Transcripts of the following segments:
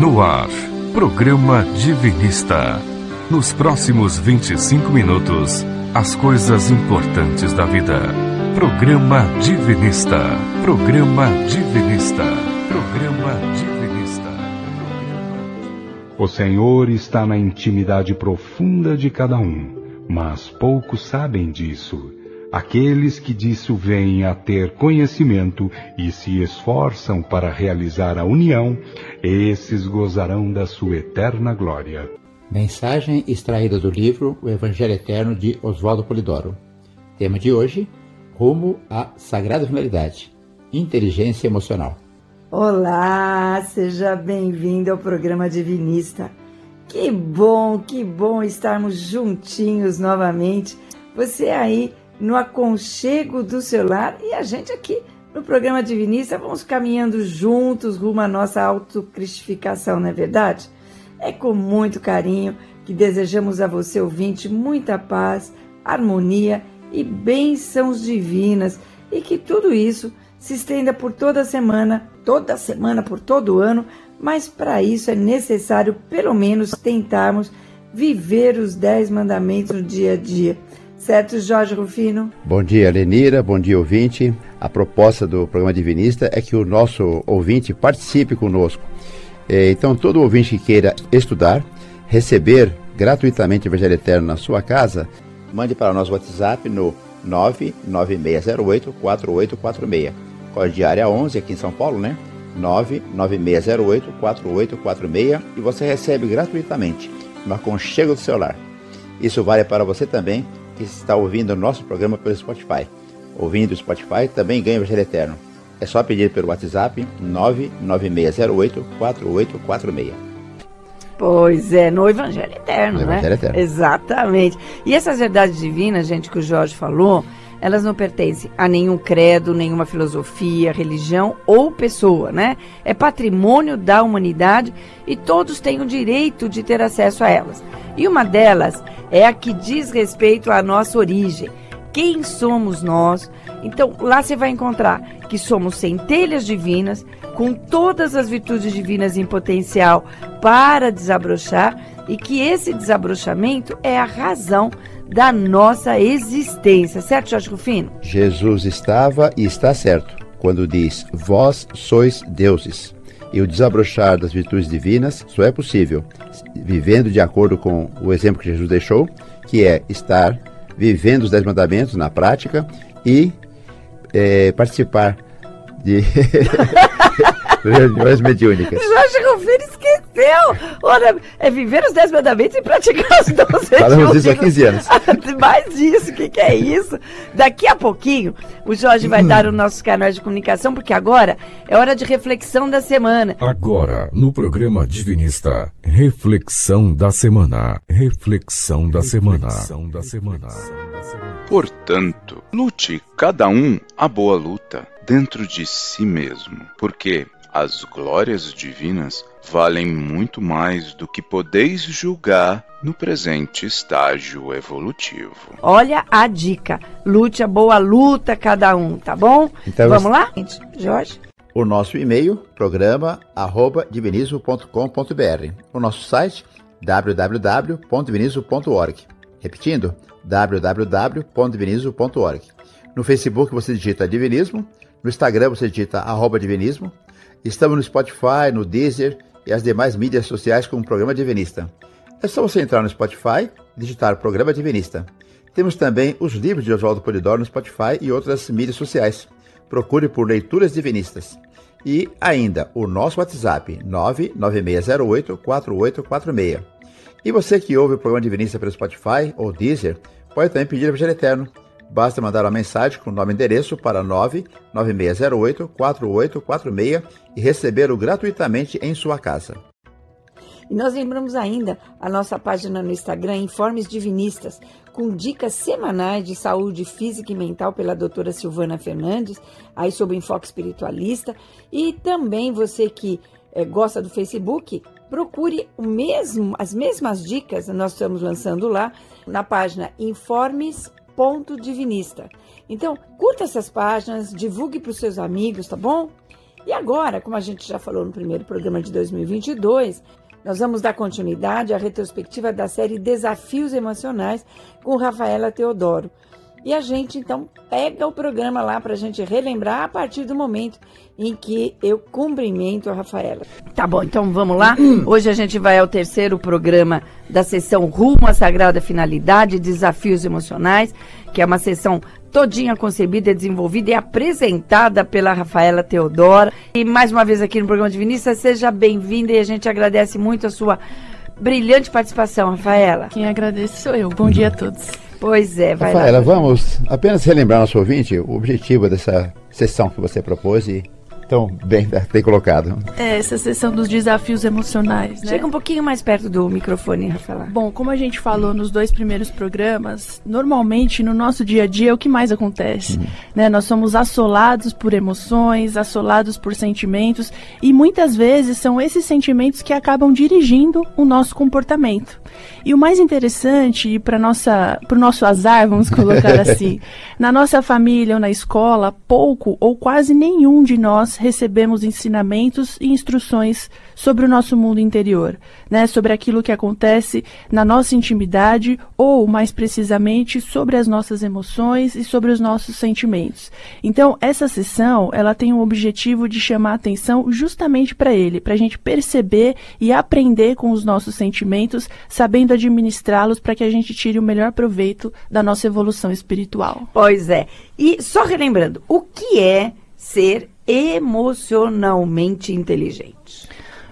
No ar, programa Divinista. Nos próximos 25 minutos, as coisas importantes da vida. Programa Divinista. Programa Divinista. Programa Divinista. O Senhor está na intimidade profunda de cada um, mas poucos sabem disso. Aqueles que disso vêm a ter conhecimento e se esforçam para realizar a união, esses gozarão da sua eterna glória. Mensagem extraída do livro O Evangelho Eterno de Oswaldo Polidoro. Tema de hoje: Rumo à Sagrada Finalidade Inteligência Emocional. Olá, seja bem-vindo ao programa Divinista. Que bom, que bom estarmos juntinhos novamente. Você aí no aconchego do celular e a gente aqui no programa Divinista vamos caminhando juntos rumo à nossa autocristificação, não é verdade? É com muito carinho que desejamos a você, ouvinte, muita paz, harmonia e bênçãos divinas e que tudo isso se estenda por toda semana, toda semana, por todo ano, mas para isso é necessário pelo menos tentarmos viver os dez mandamentos no dia a dia. Certo, Jorge Rufino? Bom dia, Lenira. Bom dia, ouvinte. A proposta do programa Divinista é que o nosso ouvinte participe conosco. É, então, todo ouvinte que queira estudar, receber gratuitamente o Evangelho Eterno na sua casa, mande para o nosso WhatsApp no 99608-4846. Código área 11 aqui em São Paulo, né? 99608-4846 e você recebe gratuitamente no aconchego do celular. Isso vale para você também que está ouvindo o nosso programa pelo Spotify. Ouvindo o Spotify também ganha o Evangelho Eterno. É só pedir pelo WhatsApp 99608-4846. Pois é, no Evangelho Eterno, No né? Evangelho Eterno. Exatamente. E essas verdades divinas, gente, que o Jorge falou, elas não pertencem a nenhum credo, nenhuma filosofia, religião ou pessoa, né? É patrimônio da humanidade e todos têm o direito de ter acesso a elas. E uma delas é a que diz respeito à nossa origem. Quem somos nós? Então, lá você vai encontrar que somos centelhas divinas, com todas as virtudes divinas em potencial para desabrochar, e que esse desabrochamento é a razão da nossa existência. Certo, Jorge Rufino? Jesus estava e está certo quando diz: Vós sois deuses. E o desabrochar das virtudes divinas só é possível vivendo de acordo com o exemplo que Jesus deixou, que é estar vivendo os Dez Mandamentos na prática e eh, participar de reuniões mediúnicas. Jorge Rufino esqueceu! Ora, é viver os dez mandamentos e praticar os doze Falamos disso há 15 anos. Mais disso, o que, que é isso? Daqui a pouquinho, o Jorge vai dar os nossos canais de comunicação, porque agora é hora de reflexão da semana. Agora, no programa Divinista, reflexão da semana. Reflexão da semana. Reflexão da semana. Portanto, lute cada um a boa luta dentro de si mesmo, porque as glórias divinas valem muito mais do que podeis julgar no presente estágio evolutivo. Olha a dica. Lute a boa luta, cada um, tá bom? Então, Vamos lá? Jorge? O nosso e-mail, programa arroba divinismo.com.br. O nosso site, www.divinismo.org. Repetindo, www.divinismo.org. No Facebook você digita Divinismo, no Instagram você digita arroba Divinismo. Estamos no Spotify, no Deezer e as demais mídias sociais como Programa Divinista. É só você entrar no Spotify digitar Programa Divinista. Temos também os livros de Oswaldo Polidoro no Spotify e outras mídias sociais. Procure por Leituras Divinistas. E ainda o nosso WhatsApp 996084846. E você que ouve o programa Divinista pelo Spotify ou Deezer, pode também pedir o Evangelho Eterno. Basta mandar uma mensagem com o nome e endereço para 996084846 e recebê-lo gratuitamente em sua casa. E nós lembramos ainda a nossa página no Instagram, Informes Divinistas, com dicas semanais de saúde física e mental pela doutora Silvana Fernandes, aí sobre enfoque espiritualista. E também você que eh, gosta do Facebook, procure o mesmo, as mesmas dicas, nós estamos lançando lá, na página Informes.divinista. Então, curta essas páginas, divulgue para os seus amigos, tá bom? E agora, como a gente já falou no primeiro programa de 2022, nós vamos dar continuidade à retrospectiva da série Desafios Emocionais com Rafaela Teodoro. E a gente então pega o programa lá para a gente relembrar a partir do momento em que eu cumprimento a Rafaela. Tá bom, então vamos lá. Hoje a gente vai ao terceiro programa da sessão Rumo à Sagrada Finalidade, Desafios Emocionais, que é uma sessão todinha concebida, desenvolvida e apresentada pela Rafaela Teodora. E mais uma vez aqui no programa de Vinícius, seja bem-vinda e a gente agradece muito a sua brilhante participação, Rafaela. Quem agradece sou eu. Bom dia a todos. Pois é, vai Rafaela, lá. vamos apenas relembrar nosso ouvinte o objetivo dessa sessão que você propôs e então, bem, bem colocado. É, essa sessão dos desafios emocionais, né? Chega um pouquinho mais perto do microfone, Rafaela. Bom, como a gente falou nos dois primeiros programas, normalmente no nosso dia a dia é o que mais acontece, uhum. né? Nós somos assolados por emoções, assolados por sentimentos e muitas vezes são esses sentimentos que acabam dirigindo o nosso comportamento. E o mais interessante, para nossa, para o nosso azar, vamos colocar assim, na nossa família ou na escola, pouco ou quase nenhum de nós recebemos ensinamentos e instruções sobre o nosso mundo interior, né? Sobre aquilo que acontece na nossa intimidade ou, mais precisamente, sobre as nossas emoções e sobre os nossos sentimentos. Então, essa sessão, ela tem o objetivo de chamar atenção justamente para ele, para a gente perceber e aprender com os nossos sentimentos, sabendo administrá-los para que a gente tire o melhor proveito da nossa evolução espiritual. Pois é. E só relembrando, o que é ser emocionalmente inteligente?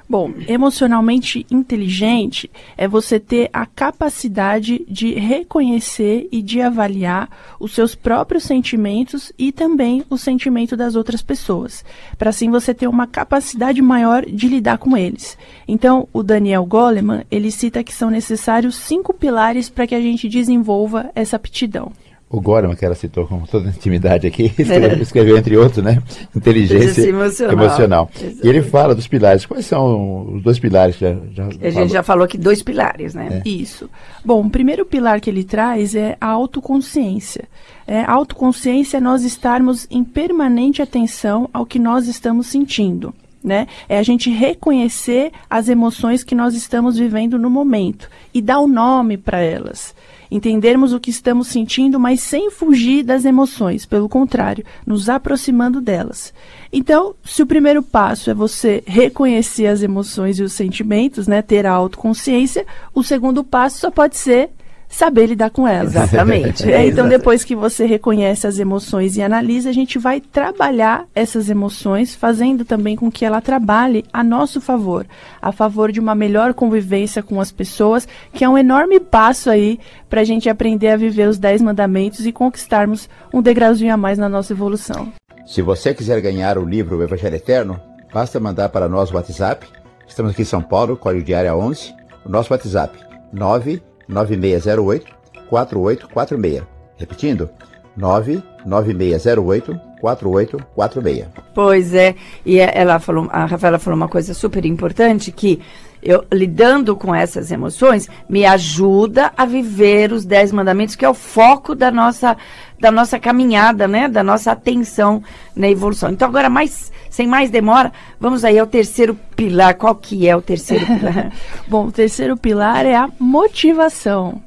Bom, emocionalmente inteligente é você ter a capacidade de reconhecer e de avaliar os seus próprios sentimentos e também o sentimento das outras pessoas, para assim você ter uma capacidade maior de lidar com eles. Então, o Daniel Goleman, ele cita que são necessários cinco pilares para que a gente desenvolva essa aptidão o Goleman, que ela citou com toda intimidade aqui, escreveu, escreveu, entre outros, né? Inteligência emocional. emocional. E ele fala dos pilares. Quais são os dois pilares? Já, já a gente falou? já falou que dois pilares, né? É. Isso. Bom, o primeiro pilar que ele traz é a autoconsciência. É, a autoconsciência é nós estarmos em permanente atenção ao que nós estamos sentindo. Né? É a gente reconhecer as emoções que nós estamos vivendo no momento e dar o um nome para elas entendermos o que estamos sentindo, mas sem fugir das emoções, pelo contrário, nos aproximando delas. Então, se o primeiro passo é você reconhecer as emoções e os sentimentos, né, ter a autoconsciência, o segundo passo só pode ser saber lidar com elas. Exatamente. É, então, depois que você reconhece as emoções e analisa, a gente vai trabalhar essas emoções, fazendo também com que ela trabalhe a nosso favor, a favor de uma melhor convivência com as pessoas, que é um enorme passo aí para a gente aprender a viver os dez mandamentos e conquistarmos um degrauzinho a mais na nossa evolução. Se você quiser ganhar o livro O Evangelho Eterno, basta mandar para nós o WhatsApp. Estamos aqui em São Paulo, código de área 11. O nosso WhatsApp, 9 9608 4846. Repetindo, 99608 4846. Pois é, e é, ela falou, a Rafaela falou uma coisa super importante que eu lidando com essas emoções me ajuda a viver os dez mandamentos que é o foco da nossa da nossa caminhada, né, da nossa atenção na evolução. Então agora mais sem mais demora, vamos aí ao terceiro pilar. Qual que é o terceiro pilar? Bom, o terceiro pilar é a motivação.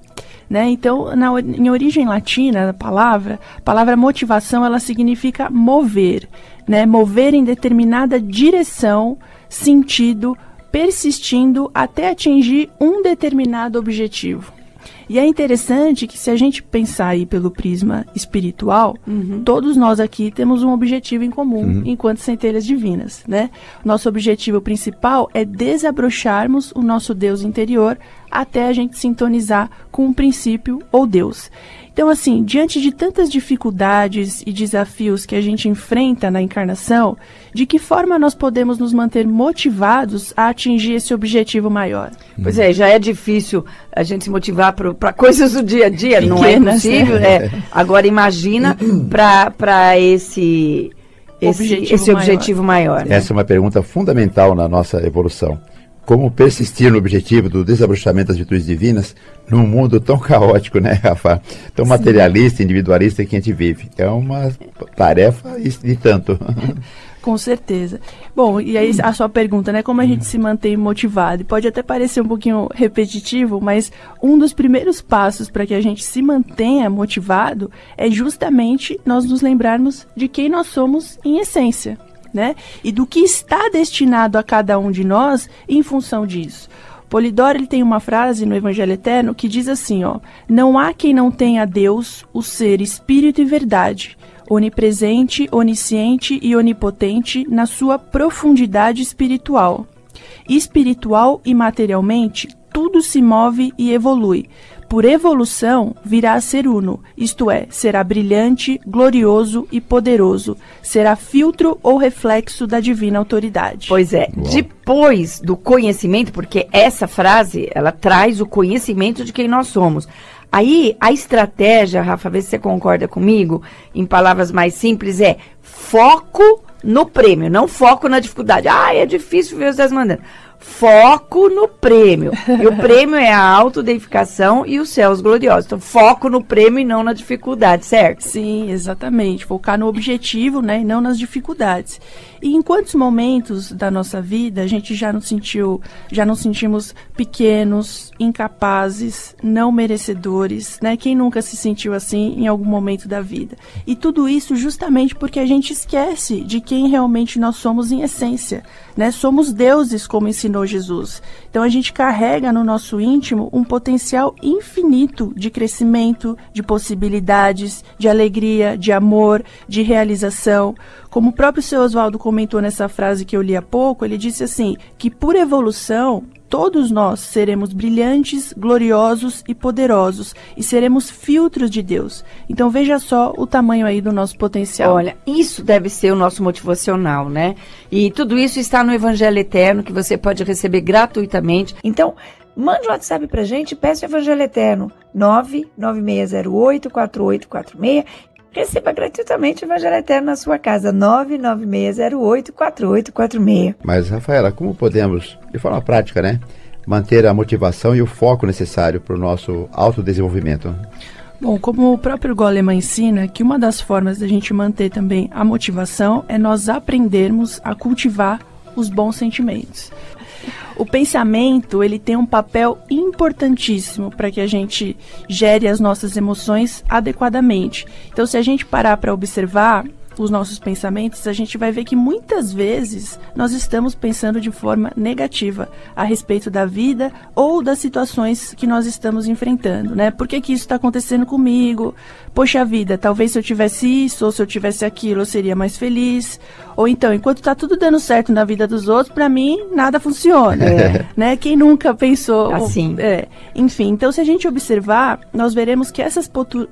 Né? Então, na, em origem latina, a palavra, a palavra motivação, ela significa mover, né? Mover em determinada direção, sentido, persistindo até atingir um determinado objetivo. E é interessante que se a gente pensar aí pelo prisma espiritual, uhum. todos nós aqui temos um objetivo em comum, uhum. enquanto centelhas divinas, né? Nosso objetivo principal é desabrocharmos o nosso Deus interior até a gente sintonizar com um princípio ou Deus. Então, assim, diante de tantas dificuldades e desafios que a gente enfrenta na encarnação, de que forma nós podemos nos manter motivados a atingir esse objetivo maior? Pois é, já é difícil a gente se motivar para coisas do dia a dia, Pequenas, não é né? possível. Né? É. Agora, imagina para esse esse objetivo, esse objetivo maior. maior né? Essa é uma pergunta fundamental na nossa evolução como persistir no objetivo do desabrochamento das virtudes divinas num mundo tão caótico, né, Rafa? Tão Sim. materialista, individualista que a gente vive. É uma tarefa e, tanto. Com certeza. Bom, e aí a sua pergunta, né? Como a gente se mantém motivado? Pode até parecer um pouquinho repetitivo, mas um dos primeiros passos para que a gente se mantenha motivado é justamente nós nos lembrarmos de quem nós somos em essência. Né? E do que está destinado a cada um de nós em função disso. Polidoro ele tem uma frase no Evangelho Eterno que diz assim, ó: Não há quem não tenha Deus, o ser espírito e verdade, onipresente, onisciente e onipotente na sua profundidade espiritual. Espiritual e materialmente, tudo se move e evolui. Por evolução, virá a ser uno, isto é, será brilhante, glorioso e poderoso. Será filtro ou reflexo da divina autoridade. Pois é, Uau. depois do conhecimento, porque essa frase, ela traz o conhecimento de quem nós somos. Aí, a estratégia, Rafa, vê se você concorda comigo, em palavras mais simples, é foco no prêmio, não foco na dificuldade. Ah, é difícil ver os dez mandando foco no prêmio. E o prêmio é a autodeificação e os céus gloriosos. Então, foco no prêmio e não na dificuldade, certo? Sim, exatamente. Focar no objetivo, né, e não nas dificuldades. E em quantos momentos da nossa vida a gente já nos sentiu, já nos sentimos pequenos, incapazes, não merecedores, né? Quem nunca se sentiu assim em algum momento da vida? E tudo isso justamente porque a gente esquece de quem realmente nós somos em essência, né? Somos deuses, como ensinou Jesus. Então a gente carrega no nosso íntimo um potencial infinito de crescimento, de possibilidades, de alegria, de amor, de realização. Como o próprio seu Oswaldo comentou nessa frase que eu li há pouco, ele disse assim: que por evolução todos nós seremos brilhantes, gloriosos e poderosos e seremos filtros de Deus. Então veja só o tamanho aí do nosso potencial. Olha, isso deve ser o nosso motivacional, né? E tudo isso está no Evangelho Eterno que você pode receber gratuitamente. Então, mande um WhatsApp pra gente, peça o Evangelho Eterno 99608 4846 Receba gratuitamente o Evangelho Eterno na sua casa, 996084846. Mas, Rafaela, como podemos, de forma prática, né, manter a motivação e o foco necessário para o nosso autodesenvolvimento? Bom, como o próprio Goleman ensina, que uma das formas da gente manter também a motivação é nós aprendermos a cultivar os bons sentimentos. O pensamento, ele tem um papel importantíssimo para que a gente gere as nossas emoções adequadamente. Então, se a gente parar para observar, os nossos pensamentos, a gente vai ver que muitas vezes nós estamos pensando de forma negativa a respeito da vida ou das situações que nós estamos enfrentando, né? Por que, que isso está acontecendo comigo? Poxa vida, talvez se eu tivesse isso ou se eu tivesse aquilo, eu seria mais feliz. Ou então, enquanto está tudo dando certo na vida dos outros, para mim nada funciona, é. né? Quem nunca pensou assim? É. Enfim, então se a gente observar, nós veremos que essas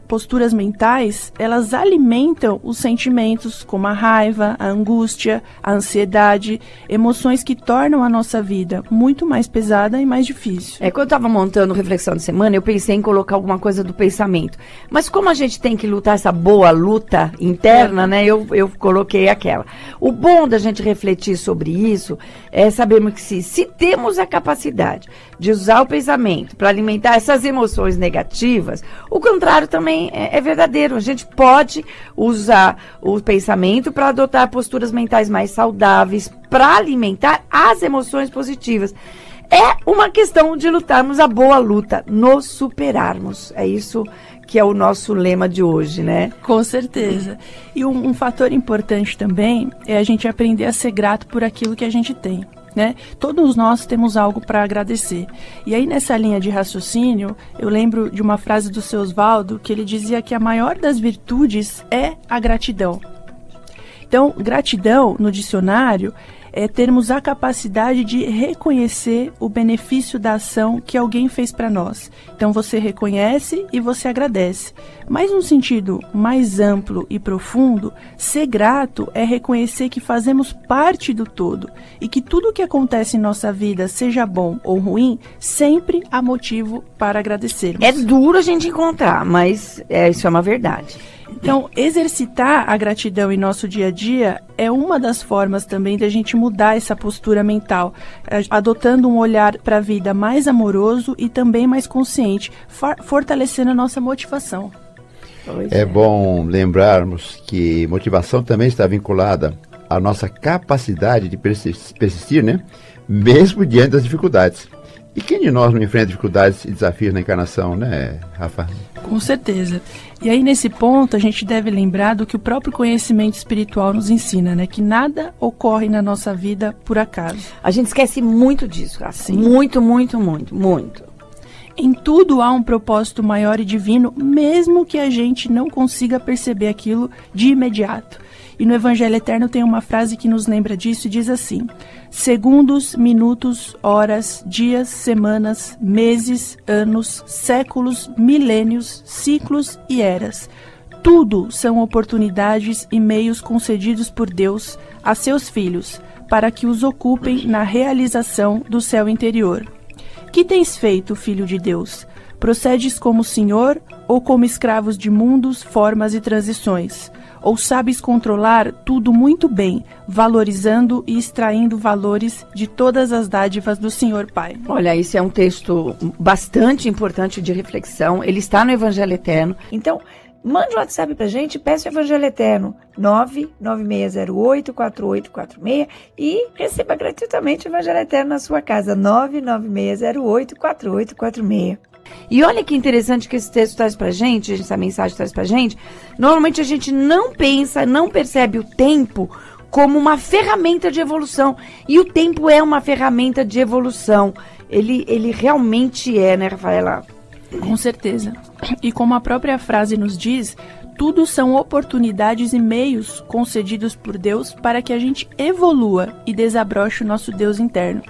posturas mentais elas alimentam os sentimentos como a raiva, a angústia, a ansiedade, emoções que tornam a nossa vida muito mais pesada e mais difícil. É quando eu estava montando reflexão de semana, eu pensei em colocar alguma coisa do pensamento. Mas como a gente tem que lutar essa boa luta interna, né? Eu, eu coloquei aquela. O bom da gente refletir sobre isso é sabermos que se, se temos a capacidade de usar o pensamento para alimentar essas emoções negativas, o contrário também é, é verdadeiro. A gente pode usar o pensamento para adotar posturas mentais mais saudáveis, para alimentar as emoções positivas. É uma questão de lutarmos a boa luta, nos superarmos. É isso que é o nosso lema de hoje, né? Com certeza. E um, um fator importante também é a gente aprender a ser grato por aquilo que a gente tem. Né? Todos nós temos algo para agradecer. E aí, nessa linha de raciocínio, eu lembro de uma frase do seu Oswaldo que ele dizia que a maior das virtudes é a gratidão. Então, gratidão no dicionário é termos a capacidade de reconhecer o benefício da ação que alguém fez para nós. Então você reconhece e você agradece. Mas num sentido mais amplo e profundo, ser grato é reconhecer que fazemos parte do todo e que tudo o que acontece em nossa vida, seja bom ou ruim, sempre há motivo para agradecermos. É duro a gente encontrar, mas é, isso é uma verdade. Então, exercitar a gratidão em nosso dia a dia é uma das formas também da gente mudar essa postura mental, eh, adotando um olhar para a vida mais amoroso e também mais consciente, fortalecendo a nossa motivação. É, é bom lembrarmos que motivação também está vinculada a nossa capacidade de persistir, né? Mesmo diante das dificuldades. E quem de nós não enfrenta dificuldades e desafios na encarnação, né, Rafa? Com certeza. E aí, nesse ponto, a gente deve lembrar do que o próprio conhecimento espiritual nos ensina, né? Que nada ocorre na nossa vida por acaso. A gente esquece muito disso, Rafa. Sim. Muito, muito, muito, muito. Em tudo há um propósito maior e divino, mesmo que a gente não consiga perceber aquilo de imediato. E no Evangelho Eterno tem uma frase que nos lembra disso e diz assim: segundos, minutos, horas, dias, semanas, meses, anos, séculos, milênios, ciclos e eras. Tudo são oportunidades e meios concedidos por Deus a seus filhos para que os ocupem na realização do céu interior. Que tens feito, filho de Deus? Procedes como senhor ou como escravos de mundos, formas e transições? Ou sabes controlar tudo muito bem, valorizando e extraindo valores de todas as dádivas do Senhor Pai. Olha, esse é um texto bastante importante de reflexão. Ele está no Evangelho Eterno. Então, Mande um WhatsApp pra gente, peça o Evangelho Eterno 996084846 e receba gratuitamente o Evangelho Eterno na sua casa 996084846. E olha que interessante que esse texto traz pra gente, essa mensagem traz pra gente. Normalmente a gente não pensa, não percebe o tempo como uma ferramenta de evolução. E o tempo é uma ferramenta de evolução. Ele, ele realmente é, né, Rafaela? Com certeza. E como a própria frase nos diz, tudo são oportunidades e meios concedidos por Deus para que a gente evolua e desabroche o nosso Deus interno.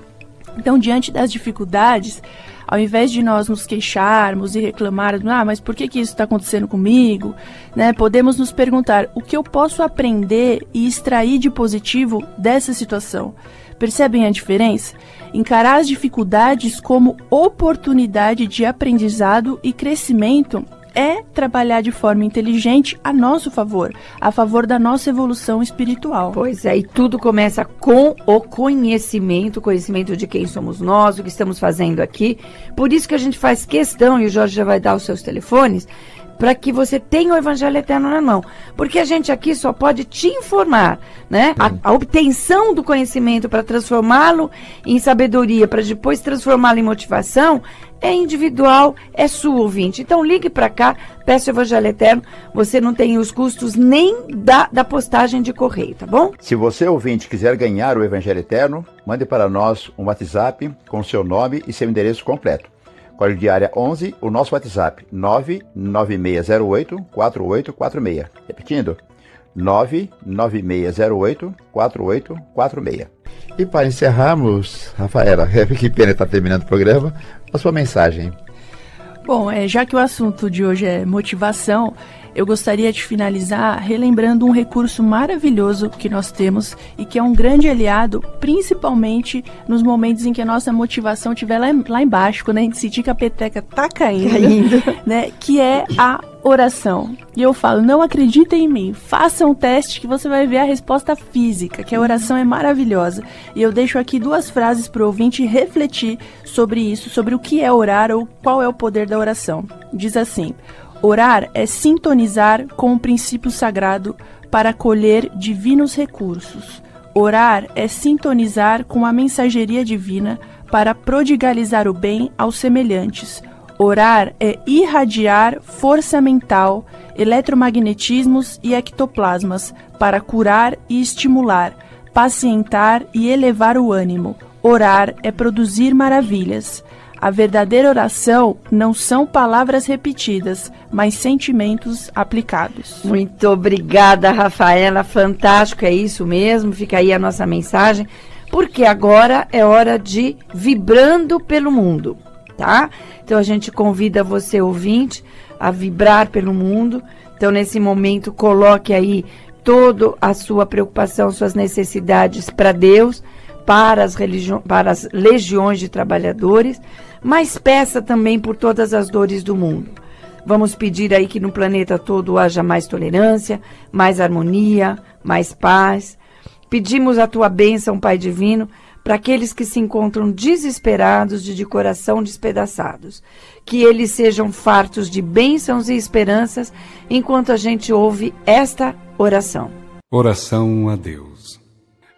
Então, diante das dificuldades, ao invés de nós nos queixarmos e reclamarmos, ah, mas por que, que isso está acontecendo comigo? Né, podemos nos perguntar o que eu posso aprender e extrair de positivo dessa situação. Percebem a diferença? Encarar as dificuldades como oportunidade de aprendizado e crescimento é trabalhar de forma inteligente a nosso favor, a favor da nossa evolução espiritual. Pois é, e tudo começa com o conhecimento, conhecimento de quem somos nós, o que estamos fazendo aqui. Por isso que a gente faz questão, e o Jorge já vai dar os seus telefones, para que você tenha o Evangelho Eterno na mão. Porque a gente aqui só pode te informar, né? A, a obtenção do conhecimento para transformá-lo em sabedoria, para depois transformá-lo em motivação, é individual, é sua ouvinte. Então ligue para cá, peça o Evangelho Eterno, você não tem os custos nem da, da postagem de correio, tá bom? Se você, ouvinte, quiser ganhar o Evangelho Eterno, mande para nós um WhatsApp com seu nome e seu endereço completo. Código de área 11, o nosso WhatsApp 99608 4846. Repetindo, 99608 4846. E para encerrarmos, Rafaela, que pena estar terminando o programa, a sua mensagem. Bom, é, já que o assunto de hoje é motivação, eu gostaria de finalizar relembrando um recurso maravilhoso que nós temos e que é um grande aliado, principalmente nos momentos em que a nossa motivação estiver lá, lá embaixo, quando a gente sentir que a peteca tá caindo, caindo. né? Que é a oração. E eu falo, não acreditem em mim, façam um teste que você vai ver a resposta física, que a oração é maravilhosa. E eu deixo aqui duas frases para o ouvinte refletir sobre isso, sobre o que é orar ou qual é o poder da oração. Diz assim: Orar é sintonizar com o princípio sagrado para colher divinos recursos. Orar é sintonizar com a mensageria divina para prodigalizar o bem aos semelhantes. Orar é irradiar força mental, eletromagnetismos e ectoplasmas para curar e estimular, pacientar e elevar o ânimo. Orar é produzir maravilhas. A verdadeira oração não são palavras repetidas, mas sentimentos aplicados. Muito obrigada, Rafaela. Fantástico, é isso mesmo. Fica aí a nossa mensagem, porque agora é hora de vibrando pelo mundo, tá? Então a gente convida você, ouvinte, a vibrar pelo mundo. Então, nesse momento, coloque aí toda a sua preocupação, suas necessidades para Deus, para as, para as legiões de trabalhadores mas peça também por todas as dores do mundo. Vamos pedir aí que no planeta todo haja mais tolerância, mais harmonia, mais paz. Pedimos a tua bênção, Pai Divino, para aqueles que se encontram desesperados e de coração despedaçados. Que eles sejam fartos de bênçãos e esperanças enquanto a gente ouve esta oração. Oração a Deus.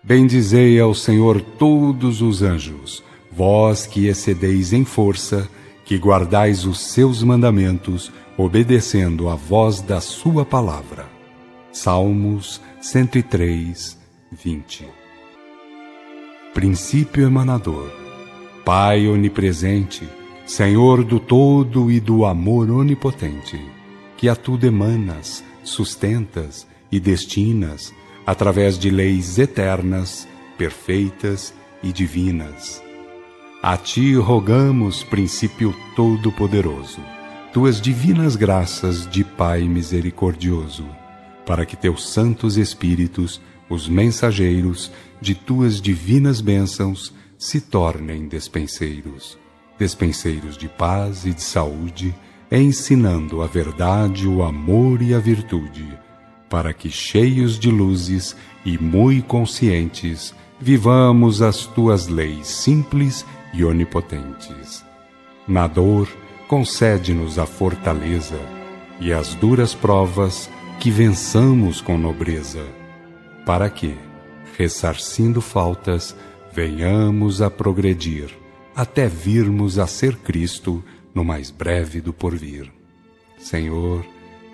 Bendizei ao Senhor todos os anjos, vós que excedeis em força, que guardais os seus mandamentos, obedecendo a voz da sua palavra. Salmos 103, 20 Princípio emanador, Pai onipresente, Senhor do todo e do amor onipotente, que a tudo emanas, sustentas e destinas, através de leis eternas, perfeitas e divinas. A ti rogamos, princípio todo-poderoso, tuas divinas graças de Pai misericordioso, para que teus santos espíritos, os mensageiros de tuas divinas bênçãos, se tornem despenseiros, despenseiros de paz e de saúde, ensinando a verdade, o amor e a virtude para que, cheios de luzes e muito conscientes, vivamos as tuas leis simples e onipotentes. Na dor, concede-nos a fortaleza e as duras provas que vençamos com nobreza, para que, ressarcindo faltas, venhamos a progredir até virmos a ser Cristo no mais breve do porvir. Senhor,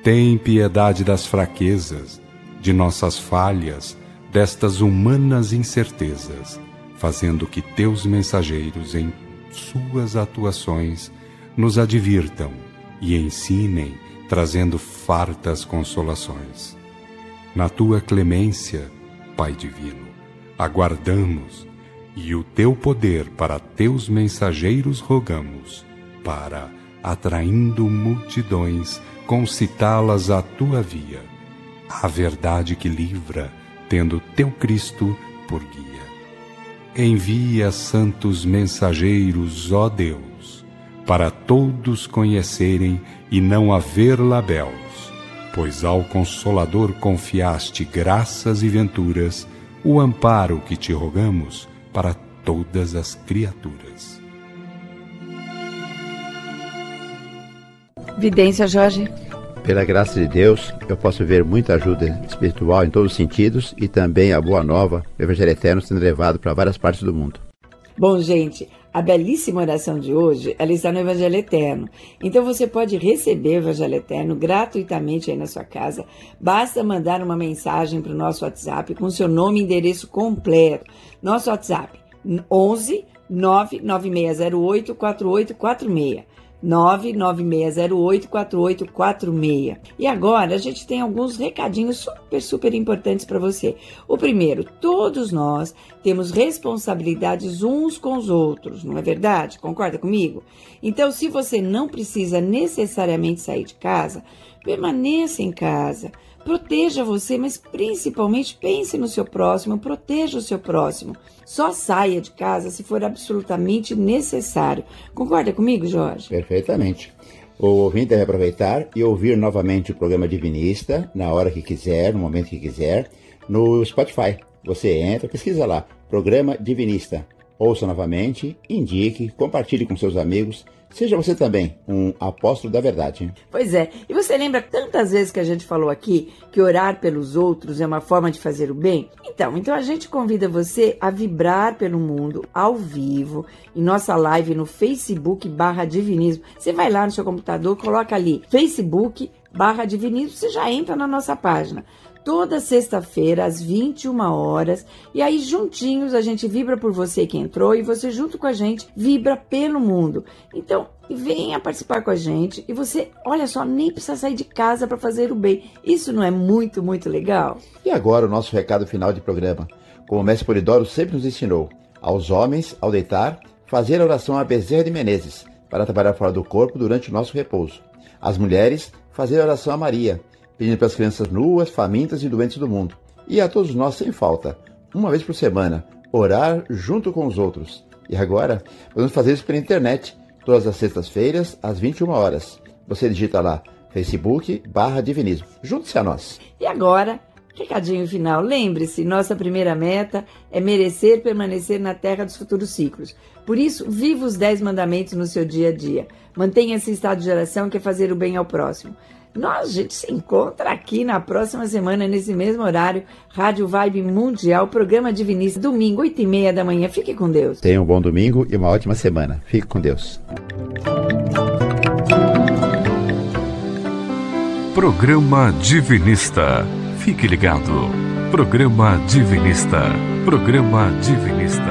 tem piedade das fraquezas, de nossas falhas, destas humanas incertezas, fazendo que teus mensageiros, em suas atuações, nos advirtam e ensinem, trazendo fartas consolações. Na tua clemência, Pai Divino, aguardamos, e o teu poder para teus mensageiros rogamos, para, atraindo multidões, concitá-las à tua via, a verdade que livra, tendo teu Cristo por guia. Envia santos mensageiros, ó Deus, para todos conhecerem e não haver labéus, pois ao Consolador confiaste graças e venturas, o amparo que te rogamos para todas as criaturas. Vidência, Jorge. Pela graça de Deus, eu posso ver muita ajuda espiritual em todos os sentidos e também a boa nova, o Evangelho Eterno sendo levado para várias partes do mundo. Bom, gente, a belíssima oração de hoje, ela está no Evangelho Eterno. Então você pode receber o Evangelho Eterno gratuitamente aí na sua casa. Basta mandar uma mensagem para o nosso WhatsApp com seu nome e endereço completo. Nosso WhatsApp 11 99608 4846. 996084846. E agora a gente tem alguns recadinhos super, super importantes para você. O primeiro, todos nós temos responsabilidades uns com os outros, não é verdade? Concorda comigo? Então, se você não precisa necessariamente sair de casa, permaneça em casa. Proteja você, mas principalmente pense no seu próximo, proteja o seu próximo. Só saia de casa se for absolutamente necessário. Concorda comigo, Jorge? Perfeitamente. O ouvinte deve aproveitar e ouvir novamente o programa Divinista na hora que quiser, no momento que quiser, no Spotify. Você entra, pesquisa lá, Programa Divinista. Ouça novamente, indique, compartilhe com seus amigos Seja você também um apóstolo da verdade. Pois é. E você lembra tantas vezes que a gente falou aqui que orar pelos outros é uma forma de fazer o bem? Então, então a gente convida você a vibrar pelo mundo ao vivo em nossa live no Facebook barra Divinismo. Você vai lá no seu computador, coloca ali Facebook barra Divinismo, você já entra na nossa página toda sexta-feira às 21 horas. E aí juntinhos a gente vibra por você que entrou e você junto com a gente vibra pelo mundo. Então, venha participar com a gente e você, olha só, nem precisa sair de casa para fazer o bem. Isso não é muito, muito legal? E agora o nosso recado final de programa. Como o mestre Polidoro sempre nos ensinou, aos homens, ao deitar, fazer a oração a Bezerra de Menezes, para trabalhar fora do corpo durante o nosso repouso. Às mulheres, fazer a oração a Maria, pedindo para as crianças nuas, famintas e doentes do mundo. E a todos nós, sem falta, uma vez por semana, orar junto com os outros. E agora, podemos fazer isso pela internet, todas as sextas-feiras, às 21 horas. Você digita lá, Facebook barra Divinismo. Junte-se a nós. E agora, recadinho final. Lembre-se, nossa primeira meta é merecer permanecer na terra dos futuros ciclos. Por isso, viva os 10 mandamentos no seu dia a dia. Mantenha esse estado de geração que é fazer o bem ao próximo. Nós, a gente se encontra aqui na próxima semana, nesse mesmo horário, Rádio Vibe Mundial, programa Divinista, domingo, 8 e meia da manhã. Fique com Deus. Tenha um bom domingo e uma ótima semana. Fique com Deus. Programa Divinista. Fique ligado. Programa Divinista. Programa Divinista.